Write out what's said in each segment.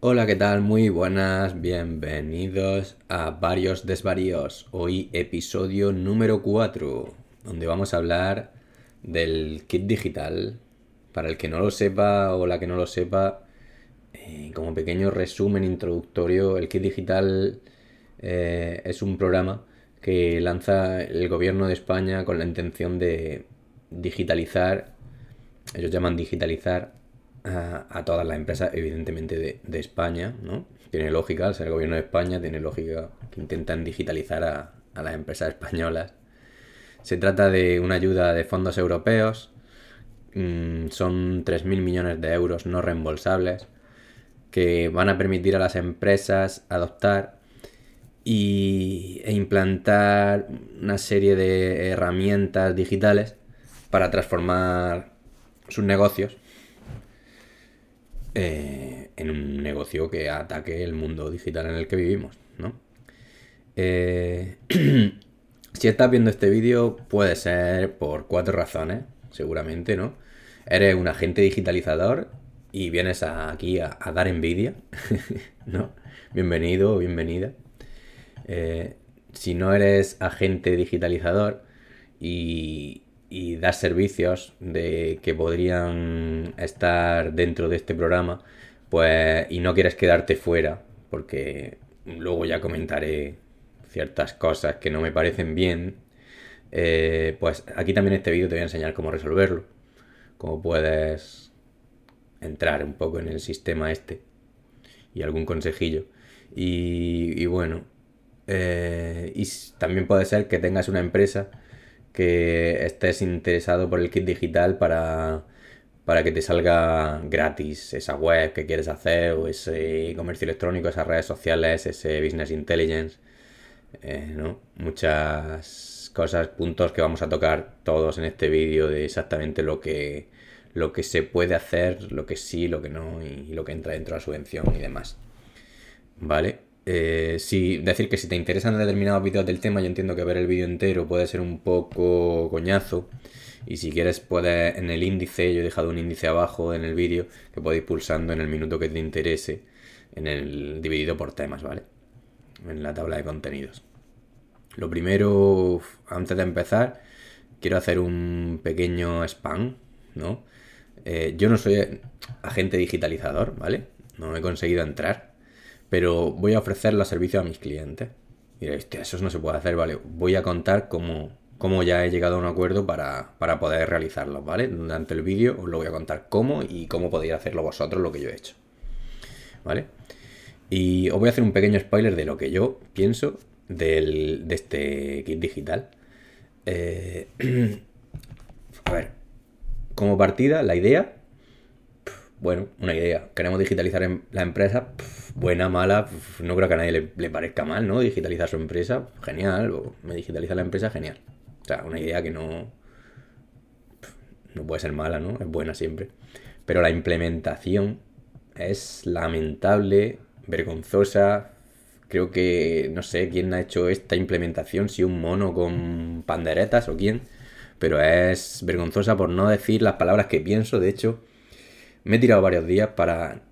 Hola, ¿qué tal? Muy buenas, bienvenidos a Varios Desvaríos. Hoy episodio número 4, donde vamos a hablar del kit digital. Para el que no lo sepa o la que no lo sepa, eh, como pequeño resumen introductorio, el kit digital eh, es un programa que lanza el gobierno de España con la intención de digitalizar, ellos llaman digitalizar a, todas las empresas, evidentemente de, España, ¿no? Tiene lógica, al ser el gobierno de España, tiene lógica que intentan digitalizar a, las empresas españolas. Se trata de una ayuda de fondos europeos, mm, son 3.000 millones de euros no reembolsables, que van a permitir a las empresas adoptar y, e implantar una serie de herramientas digitales para transformar sus negocios eh, en un negocio que ataque el mundo digital en el que vivimos, ¿no? Eh, si estás viendo este vídeo puede ser por cuatro razones, seguramente, ¿no? Eres un agente digitalizador y vienes aquí a, dar envidia, ¿no? Bienvenido o bienvenida. Eh, si no eres agente digitalizador y, y das servicios de que podrían estar dentro de este programa, pues y no quieres quedarte fuera, porque luego ya comentaré ciertas cosas que no me parecen bien, eh, pues aquí también en este vídeo te voy a enseñar cómo resolverlo, cómo puedes entrar un poco en el sistema este y algún consejillo. Y, bueno, eh, y también puede ser que tengas una empresa que estés interesado por el kit digital para, para que te salga gratis esa web que quieres hacer o ese comercio electrónico, esas redes sociales, ese business intelligence, eh, ¿no? Muchas cosas, puntos que vamos a tocar todos en este vídeo de exactamente lo que, lo que se puede hacer, lo que sí, lo que no y, y lo que entra dentro de la subvención y demás. ¿Vale? Eh, decir que si te interesan determinados vídeos del tema, yo entiendo que ver el vídeo entero puede ser un poco coñazo. Y si quieres, puedes en el índice, yo he dejado un índice abajo en el vídeo que podéis pulsando en el minuto que te interese, en el dividido por temas, ¿vale? En la tabla de contenidos. Lo primero, antes de empezar, quiero hacer un pequeño spam, ¿no? Eh, yo no soy agente digitalizador, ¿vale? No he conseguido entrar pero voy a ofrecer los servicios a mis clientes. Y diréis, eso no se puede hacer, ¿vale? Voy a contar cómo, cómo ya he llegado a un acuerdo para, poder realizarlo, ¿vale? Durante el vídeo os lo voy a contar cómo y cómo podéis hacerlo vosotros lo que yo he hecho, ¿vale? Y os voy a hacer un pequeño spoiler de lo que yo pienso de este kit digital. Eh, a ver, como partida, la idea bueno, una idea. Queremos digitalizar la empresa, buena, mala, no creo que a nadie le, parezca mal, ¿no? Digitalizar su empresa, genial. O me digitaliza la empresa, genial. O sea, una idea que no. No puede ser mala, ¿no? Es buena siempre. Pero la implementación es lamentable, vergonzosa. Creo que no sé quién ha hecho esta implementación, si un mono con panderetas o quién. Pero es vergonzosa por no decir las palabras que pienso. De hecho, me he tirado varios días para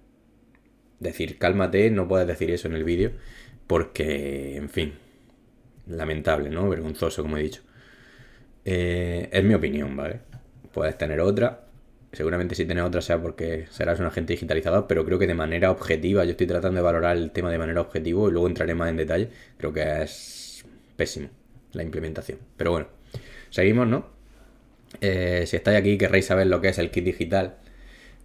decir, cálmate, no puedes decir eso en el vídeo, porque, en fin, lamentable, ¿no? Vergonzoso, como he dicho. Eh, es mi opinión, ¿vale? Puedes tener otra. Seguramente si tienes otra sea porque serás un agente digitalizador, pero creo que de manera objetiva, yo estoy tratando de valorar el tema de manera objetiva y luego entraré más en detalle. Creo que es pésimo la implementación. Pero bueno, seguimos, ¿no? Eh, si estáis aquí y querréis saber lo que es el kit digital,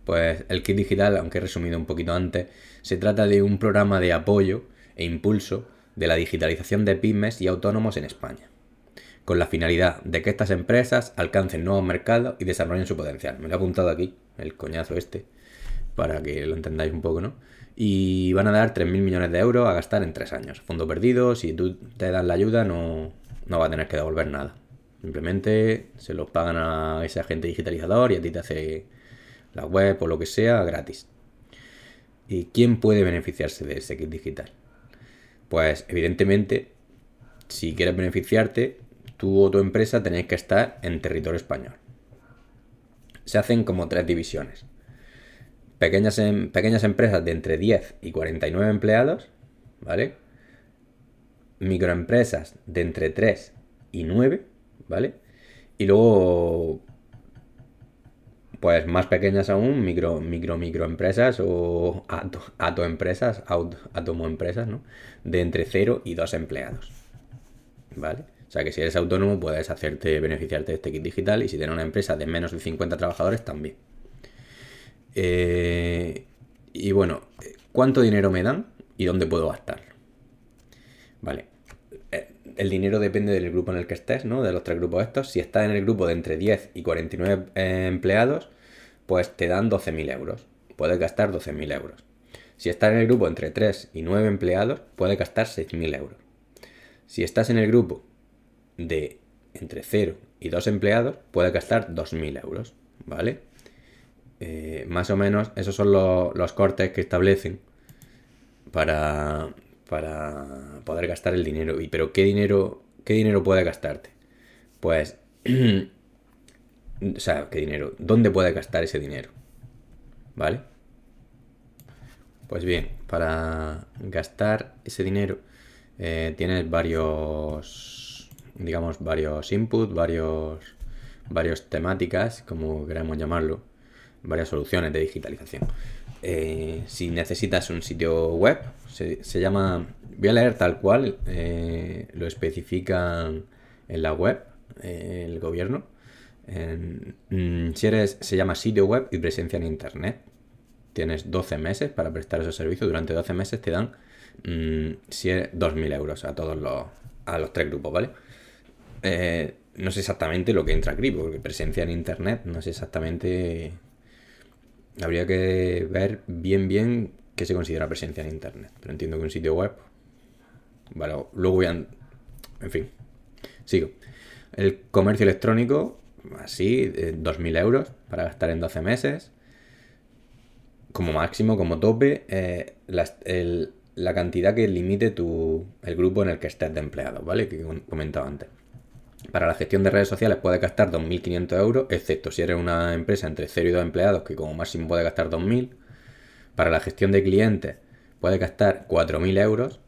pues el kit digital, aunque he resumido un poquito antes, se trata de un programa de apoyo e impulso de la digitalización de pymes y autónomos en España, con la finalidad de que estas empresas alcancen nuevos mercados y desarrollen su potencial. Me lo he apuntado aquí, el coñazo este, para que lo entendáis un poco, ¿no? Y van a dar 3.000 millones de euros a gastar en tres años. Fondo perdido, si tú te das la ayuda no, no va a tener que devolver nada. Simplemente se los pagan a ese agente digitalizador y a ti te hace la web o lo que sea, gratis. ¿Y quién puede beneficiarse de ese kit digital? Pues evidentemente, si quieres beneficiarte, tú o tu empresa tenéis que estar en territorio español. Se hacen como tres divisiones. pequeñas, em, pequeñas empresas de entre 10 y 49 empleados, ¿vale? Microempresas de entre 3 y 9, ¿vale? Y luego, pues más pequeñas aún, micro, micro, microempresas o atoempresas, atomoempresas, ¿no? De entre 0 y 2 empleados, ¿vale? O sea que si eres autónomo puedes hacerte beneficiarte de este kit digital y si tienes una empresa de menos de 50 trabajadores también. Eh, y bueno, ¿cuánto dinero me dan y dónde puedo gastarlo? Vale. El dinero depende del grupo en el que estés, ¿no? De los tres grupos estos. Si estás en el grupo de entre 10 y 49 eh, empleados, pues te dan 12.000 euros. Puedes gastar 12.000 euros. Si estás en el grupo entre 3 y 9 empleados, puedes gastar 6.000 euros. Si estás en el grupo de entre 0 y 2 empleados, puedes gastar 2.000 euros, ¿vale? Eh, más o menos esos son los, cortes que establecen para, para poder gastar el dinero. Y, pero ¿qué dinero, qué dinero puede gastarte? Pues, o sea, ¿qué dinero? ¿Dónde puedes gastar ese dinero? ¿Vale? Pues bien, para gastar ese dinero eh, tienes varios, digamos, varios inputs, varios, varios temáticas, como queremos llamarlo varias soluciones de digitalización. Eh, si necesitas un sitio web, se, llama, voy a leer tal cual, eh, lo especifican en la web, eh, el gobierno. Mm, si eres, se llama sitio web y presencia en internet. Tienes 12 meses para prestar esos servicios. Durante 12 meses te dan mm, 2.000 euros a todos los, a los tres grupos, ¿vale? no sé exactamente lo que entra aquí, porque presencia en internet no sé exactamente Habría que ver bien, bien qué se considera presencia en Internet. Pero entiendo que un sitio web... Vale, luego voy a... En fin, sigo. El comercio electrónico, así, 2.000 euros para gastar en 12 meses. Como máximo, como tope, eh, la, cantidad que limite tu, el grupo en el que estés de empleados, ¿vale? Que comentaba antes. Para la gestión de redes sociales puedes gastar 2.500 euros, excepto si eres una empresa entre 0 y 2 empleados, que como máximo puede gastar 2.000. Para la gestión de clientes puedes gastar 4.000 euros,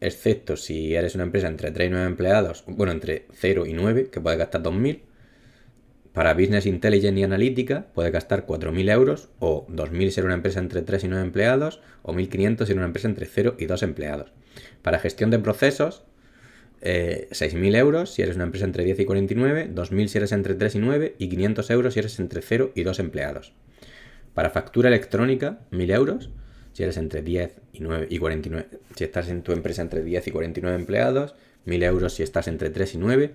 excepto si eres una empresa entre 3 y 9 empleados, bueno, entre 0 y 9, que puedes gastar 2.000. Para Business Intelligence y Analítica puedes gastar 4.000 euros o 2.000 si eres una empresa entre 3 y 9 empleados o 1.500 si eres una empresa entre 0 y 2 empleados. Para gestión de procesos 6.000 eh, euros si eres una empresa entre 10 y 49, 2.000 si eres entre 3 y 9 y 500 euros si eres entre 0 y 2 empleados. Para factura electrónica, 1.000 euros si eres entre 10 y, 9 y 49, si estás en tu empresa entre 10 y 49 empleados, 1.000 euros si estás entre 3 y 9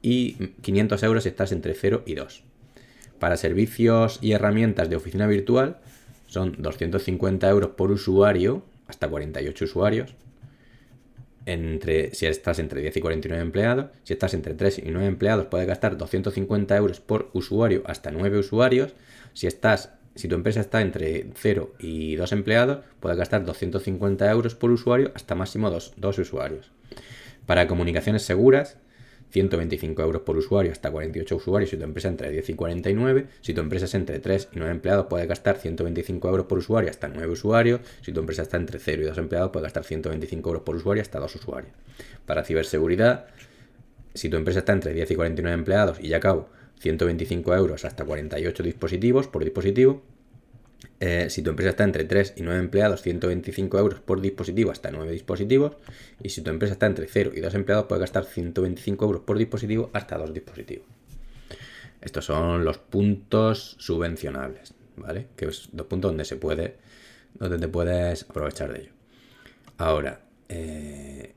y 500 euros si estás entre 0 y 2. Para servicios y herramientas de oficina virtual son 250 euros por usuario, hasta 48 usuarios, entre, si estás entre 10 y 49 empleados, si estás entre 3 y 9 empleados puedes gastar 250 euros por usuario hasta 9 usuarios, si estás si tu empresa está entre 0 y 2 empleados, puedes gastar 250 euros por usuario hasta máximo 2, 2 usuarios. Para comunicaciones seguras, 125 euros por usuario hasta 48 usuarios si tu empresa entre 10 y 49. Si tu empresa es entre 3 y 9 empleados, puedes gastar 125 euros por usuario hasta 9 usuarios. Si tu empresa está entre 0 y 2 empleados, puedes gastar 125 euros por usuario hasta 2 usuarios. Para ciberseguridad, si tu empresa está entre 10 y 49 empleados y ya acabo, 125 euros hasta 48 dispositivos por dispositivo. Eh, si tu empresa está entre 3 y 9 empleados, 125 euros por dispositivo hasta 9 dispositivos. Y si tu empresa está entre 0 y 2 empleados, puedes gastar 125 euros por dispositivo hasta 2 dispositivos. Estos son los puntos subvencionables, ¿vale? Que es dos puntos donde se puede, donde te puedes aprovechar de ello. Ahora, eh,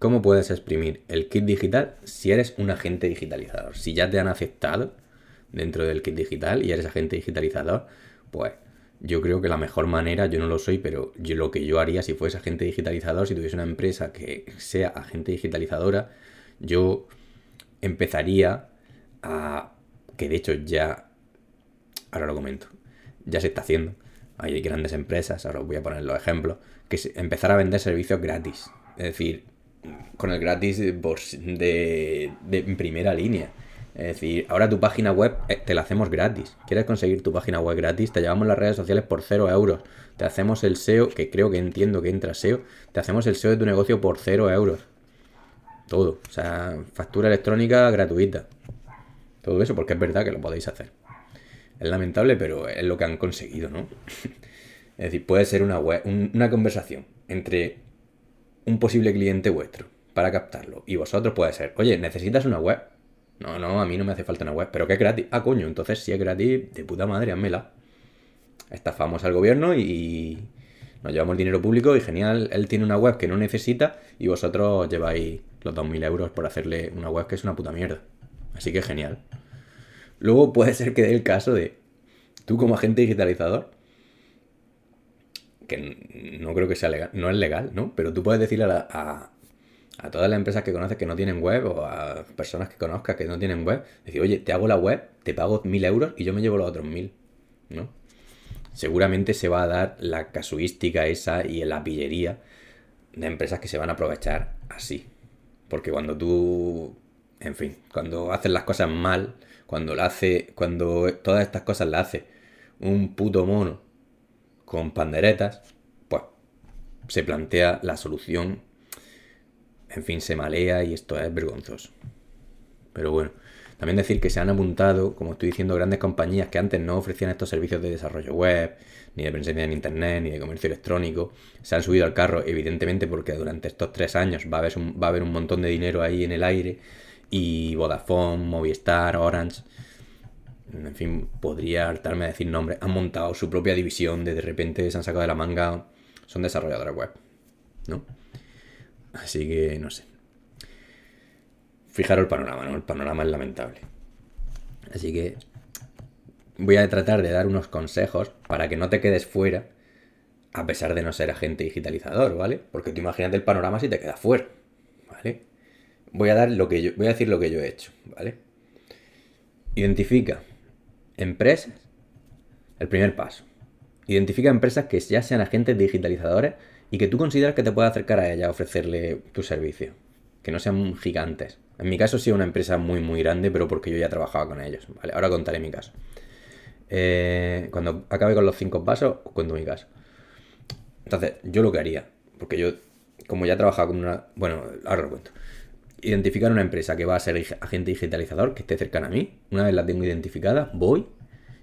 ¿cómo puedes exprimir el kit digital si eres un agente digitalizador? Si ya te han aceptado dentro del kit digital y eres agente digitalizador, pues yo creo que la mejor manera, yo no lo soy, pero yo lo que yo haría si fuese agente digitalizador, si tuviese una empresa que sea agente digitalizadora, yo empezaría a, que de hecho ya, ahora lo comento, ya se está haciendo. Hay grandes empresas, ahora os voy a poner los ejemplos, que empezar a vender servicios gratis. Es decir, con el gratis de, de, primera línea. Es decir, ahora tu página web eh, te la hacemos gratis. ¿Quieres conseguir tu página web gratis? Te llevamos las redes sociales por 0 euros. Te hacemos el SEO, que creo que entiendo que entra SEO. Te hacemos el SEO de tu negocio por 0 euros. Todo. O sea, factura electrónica gratuita. Todo eso porque es verdad que lo podéis hacer. Es lamentable, pero es lo que han conseguido, ¿no? es decir, puede ser una, web, una conversación entre un posible cliente vuestro para captarlo y vosotros puede ser, oye, ¿necesitas una web? No, no, a mí no me hace falta una web, pero que es gratis. Ah, coño, entonces si es gratis, de puta madre, házmela. Estafamos al gobierno y nos llevamos el dinero público y genial, él tiene una web que no necesita y vosotros lleváis los 2.000 euros por hacerle una web que es una puta mierda. Así que genial. Luego puede ser que dé el caso de tú como agente digitalizador, que no creo que sea legal, no es legal, ¿no? Pero tú puedes decirle a, a, todas las empresas que conoces que no tienen web o a personas que conozcas que no tienen web, decir, oye, te hago la web, te pago mil euros y yo me llevo los otros mil, ¿no? Seguramente se va a dar la casuística esa y la pillería de empresas que se van a aprovechar así. Porque cuando tú, en fin, cuando haces las cosas mal, cuando la hace, cuando todas estas cosas las hace un puto mono con panderetas, pues se plantea la solución, en fin, se malea y esto es vergonzoso. Pero bueno, también decir que se han apuntado, como estoy diciendo, grandes compañías que antes no ofrecían estos servicios de desarrollo web, ni de presencia en internet, ni de comercio electrónico. Se han subido al carro, evidentemente, porque durante estos tres años va a haber un, montón de dinero ahí en el aire y Vodafone, Movistar, Orange, en fin, podría hartarme a decir nombres, han montado su propia división de de repente se han sacado de la manga, son desarrolladores web, ¿no? Así que no sé. Fijaros el panorama, ¿no? El panorama es lamentable. Así que voy a tratar de dar unos consejos para que no te quedes fuera a pesar de no ser agente digitalizador, ¿vale? Porque tú imagínate el panorama si te quedas fuera, ¿vale? voy a dar lo que yo, voy a decir lo que yo he hecho, ¿vale? Identifica empresas, el primer paso. Identifica empresas que ya sean agentes digitalizadores y que tú consideras que te pueda acercar a ella, ofrecerle tu servicio. Que no sean gigantes. En mi caso sí una empresa muy muy grande, pero porque yo ya trabajaba con ellos. ¿vale? Ahora contaré mi caso. Eh, cuando acabe con los cinco pasos, os cuento mi caso. Entonces, yo lo que haría, porque yo, como ya trabajaba con una... Bueno, ahora lo cuento identificar una empresa que va a ser agente digitalizador, que esté cercana a mí. Una vez la tengo identificada, voy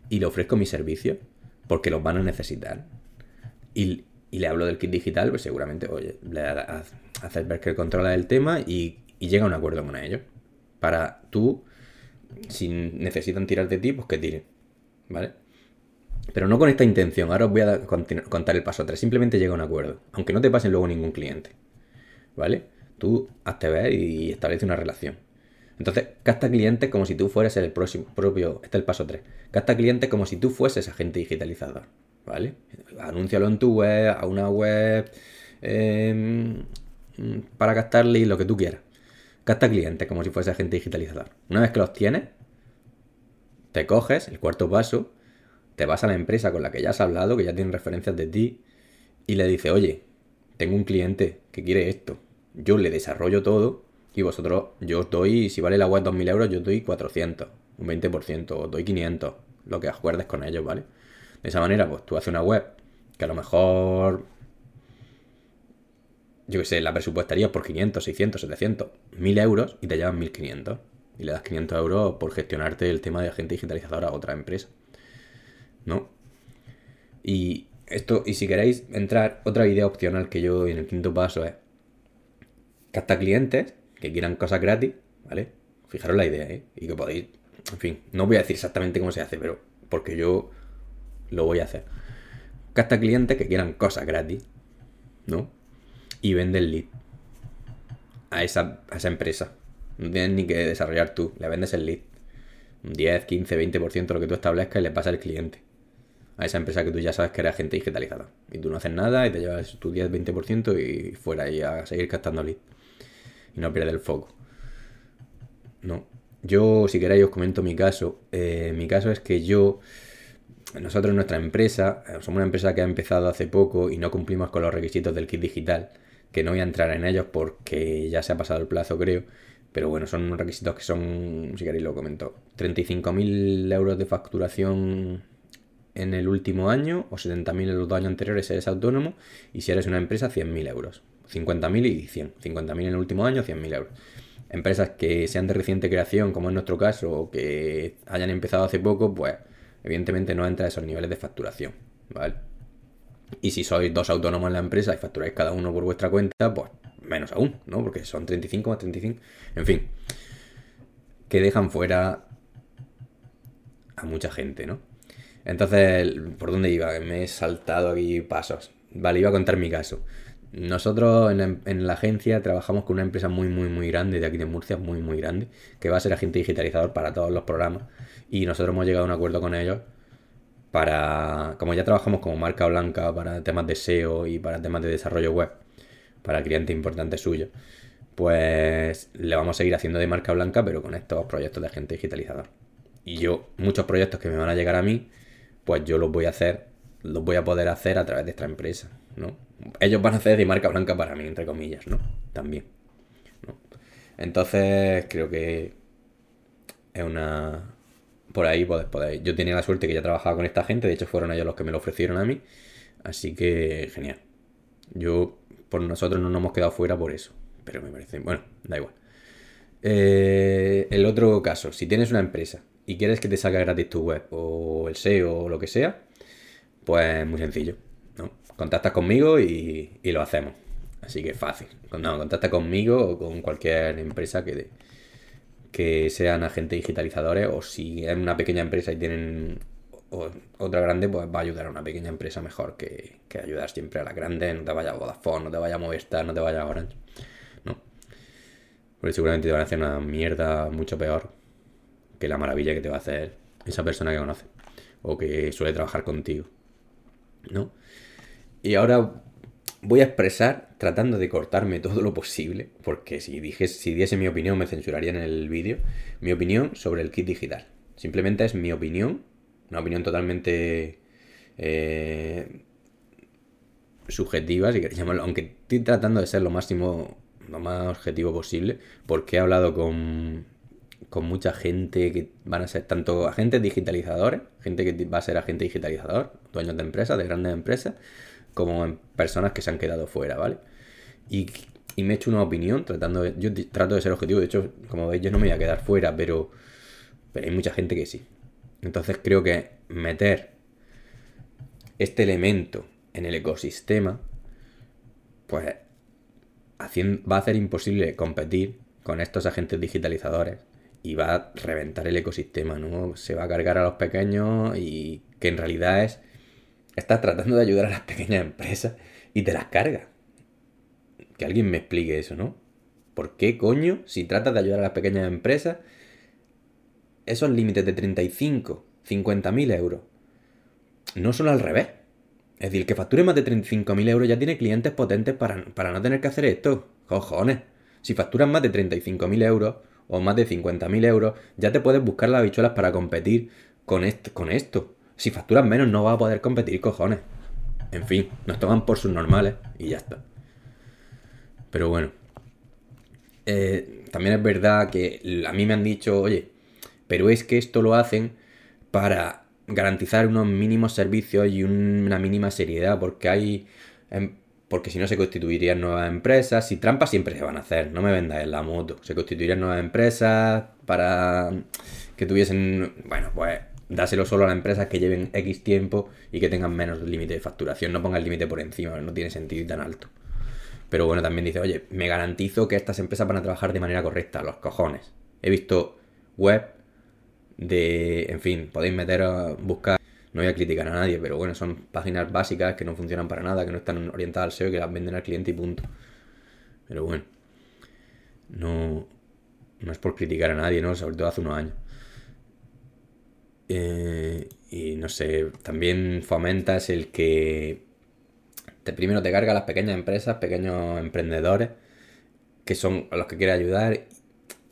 y le ofrezco mi servicio, porque los van a necesitar. Y, le hablo del kit digital, pues seguramente, oye, le haces ver que controla el tema y, llega a un acuerdo con ellos. Para tú, si necesitan tirar de ti, pues que tiren. ¿Vale? Pero no con esta intención. Ahora os voy a contar el paso 3. Simplemente llega a un acuerdo. Aunque no te pasen luego ningún cliente. ¿Vale? Tú hazte ver y establece una relación. Entonces, capta clientes como si tú fueras el próximo, propio, este es el paso 3. Capta clientes como si tú fueses agente digitalizador, ¿vale? Anúncialo en tu web, a una web, em, para captarle lo que tú quieras. Capta clientes como si fuese agente digitalizador. Una vez que los tienes, te coges, el cuarto paso, te vas a la empresa con la que ya has hablado, que ya tiene referencias de ti, y le dices, oye, tengo un cliente que quiere esto yo le desarrollo todo y vosotros, yo os doy, si vale la web 2.000 euros, yo doy 400, un 20%, os doy 500, lo que acuerdes con ellos, ¿vale? De esa manera, pues tú haces una web que a lo mejor, yo qué sé, la presupuestarías por 500, 600, 700, 1.000 euros y te llevan 1.500. Y le das 500 euros por gestionarte el tema de agente digitalizador a otra empresa. ¿No? Y esto, y si queréis entrar, otra idea opcional que yo en el quinto paso es capta clientes que quieran cosas gratis, ¿vale? Fijaros la idea, ¿eh? Y que podéis, en fin, no voy a decir exactamente cómo se hace, pero porque yo lo voy a hacer. Capta clientes que quieran cosas gratis, ¿no? Y vende el lead a esa, a esa empresa. No tienes ni que desarrollar tú, le vendes el lead. Un 10, 15, 20% lo que tú establezcas y le pasa al cliente. A esa empresa que tú ya sabes que era gente digitalizada. Y tú no haces nada y te llevas tu 10, 20% y fuera y a seguir captando lead y no pierde el foco. No. Yo, si queréis, os comento mi caso. Eh, mi caso es que yo, nosotros, nuestra empresa, eh, somos una empresa que ha empezado hace poco y no cumplimos con los requisitos del kit digital, que no voy a entrar en ellos porque ya se ha pasado el plazo, creo. Pero bueno, son unos requisitos que son, si queréis lo comento, 35.000 euros de facturación en el último año o 70.000 en los dos años anteriores si eres autónomo y si eres una empresa 100.000 euros. 50.000 y 100. 50.000 en el último año, 100.000 euros. Empresas que sean de reciente creación, como en nuestro caso, o que hayan empezado hace poco, pues evidentemente no entra a esos niveles de facturación, ¿vale? Y si sois dos autónomos en la empresa y facturáis cada uno por vuestra cuenta, pues menos aún, ¿no? Porque son 35 más 35. En fin, que dejan fuera a mucha gente, ¿no? Entonces, ¿por dónde iba? Me he saltado aquí pasos. Vale, iba a contar mi caso. Nosotros en la, agencia trabajamos con una empresa muy, muy, muy grande de aquí de Murcia, muy, muy grande, que va a ser agente digitalizador para todos los programas. Y nosotros hemos llegado a un acuerdo con ellos para, como ya trabajamos como marca blanca para temas de SEO y para temas de desarrollo web, para clientes importantes suyos, pues le vamos a seguir haciendo de marca blanca, pero con estos proyectos de agente digitalizador. Y yo, muchos proyectos que me van a llegar a mí, pues yo los voy a hacer, los voy a poder hacer a través de esta empresa, ¿no? Ellos van a hacer de marca blanca para mí, entre comillas, ¿no? También. Entonces, creo que es una, por ahí podéis, Yo tenía la suerte que ya trabajaba con esta gente, de hecho fueron ellos los que me lo ofrecieron a mí, así que genial. Yo, por nosotros no nos hemos quedado fuera por eso, pero me parece, bueno, da igual. Eh, el otro caso, si tienes una empresa y quieres que te salga gratis tu web o el SEO o lo que sea, pues muy sencillo, ¿no? Contactas conmigo y, lo hacemos. Así que fácil. No, contacta conmigo o con cualquier empresa que, que sean agentes digitalizadores o si es una pequeña empresa y tienen otra grande, pues va a ayudar a una pequeña empresa mejor que, ayudar siempre a la grande. No te vaya a Vodafone, no te vaya a Movistar, no te vaya a Orange. No. Porque seguramente te van a hacer una mierda mucho peor que la maravilla que te va a hacer esa persona que conoce o que suele trabajar contigo. ¿No? Y ahora voy a expresar tratando de cortarme todo lo posible, porque si, dije, si diese mi opinión me censurarían en el vídeo, mi opinión sobre el kit digital. Simplemente es mi opinión, una opinión totalmente eh, subjetiva, si queréis llamarlo, aunque estoy tratando de ser lo máximo, lo más objetivo posible, porque he hablado con, con mucha gente que van a ser tanto agentes digitalizadores, gente que va a ser agente digitalizador, dueños de empresas, de grandes empresas, como personas que se han quedado fuera, ¿vale? Y, me he hecho una opinión tratando de, yo trato de ser objetivo, de hecho, como veis, yo no me voy a quedar fuera, pero, pero hay mucha gente que sí. Entonces creo que meter este elemento en el ecosistema, pues va a hacer imposible competir con estos agentes digitalizadores y va a reventar el ecosistema, ¿no? Se va a cargar a los pequeños y que en realidad es estás tratando de ayudar a las pequeñas empresas y te las cargas. Que alguien me explique eso, ¿no? ¿Por qué coño, si tratas de ayudar a las pequeñas empresas, esos límites de 35, 50 mil euros no son al revés? Es decir, el que facture más de 35 mil euros ya tiene clientes potentes para, para, no tener que hacer esto. Cojones. Si facturas más de 35 mil euros o más de 50 mil euros, ya te puedes buscar las habichuelas para competir con, con esto. Si facturas menos no vas a poder competir, cojones. En fin, nos toman por sus normales y ya está. Pero bueno. Eh, también es verdad que a mí me han dicho, oye, pero es que esto lo hacen para garantizar unos mínimos servicios y una mínima seriedad, porque hay... Porque si no se constituirían nuevas empresas, y trampas siempre se van a hacer, no me vendas en la moto, se constituirían nuevas empresas para que tuviesen, bueno, pues dáselo solo a las empresas que lleven X tiempo y que tengan menos límite de facturación. No ponga el límite por encima, no tiene sentido tan alto. Pero bueno, también dice, oye, me garantizo que estas empresas van a trabajar de manera correcta, los cojones. He visto web de, en fin, podéis meter buscar, no voy a criticar a nadie, pero bueno, son páginas básicas que no funcionan para nada, que no están orientadas al SEO, que las venden al cliente y punto. Pero bueno, no, no es por criticar a nadie, ¿no? Sobre todo hace unos años. Eh, y no sé, también fomentas el que primero te carga las pequeñas empresas, pequeños emprendedores, que son a los que quiere ayudar,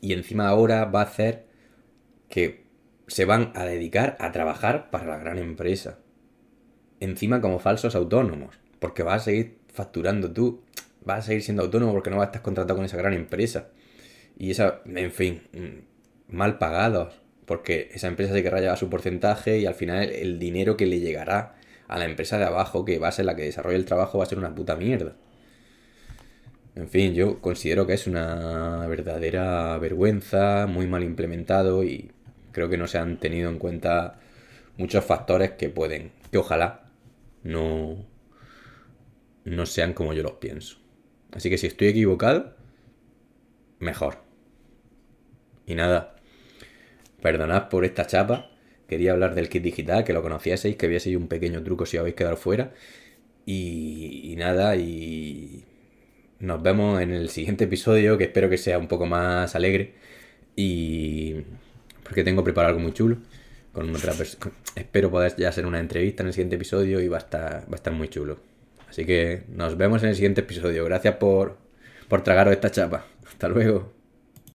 y encima ahora va a hacer que se van a dedicar a trabajar para la gran empresa. Encima como falsos autónomos, porque vas a seguir facturando tú, vas a seguir siendo autónomo porque no vas a estar contratado con esa gran empresa. y esa, en fin, mm, mal pagados, porque esa empresa se querrá llevar su porcentaje y al final el dinero que le llegará a la empresa de abajo, que va a ser la que desarrolle el trabajo, va a ser una puta mierda. En fin, yo considero que es una verdadera vergüenza, muy mal implementado y creo que no se han tenido en cuenta muchos factores que pueden, que ojalá no, no sean como yo los pienso. Así que si estoy equivocado, mejor. Y nada, perdonad por esta chapa. Quería hablar del kit digital, que lo conocieseis, que vieseis un pequeño truco si habéis quedado fuera. Y, y nada, y nos vemos en el siguiente episodio, que espero que sea un poco más alegre. Y. Porque tengo preparado algo muy chulo. Con otra persona. Espero poder ya hacer una entrevista en el siguiente episodio y va a estar, va a estar muy chulo. Así que nos vemos en el siguiente episodio. Gracias por, por tragaros esta chapa. Hasta luego.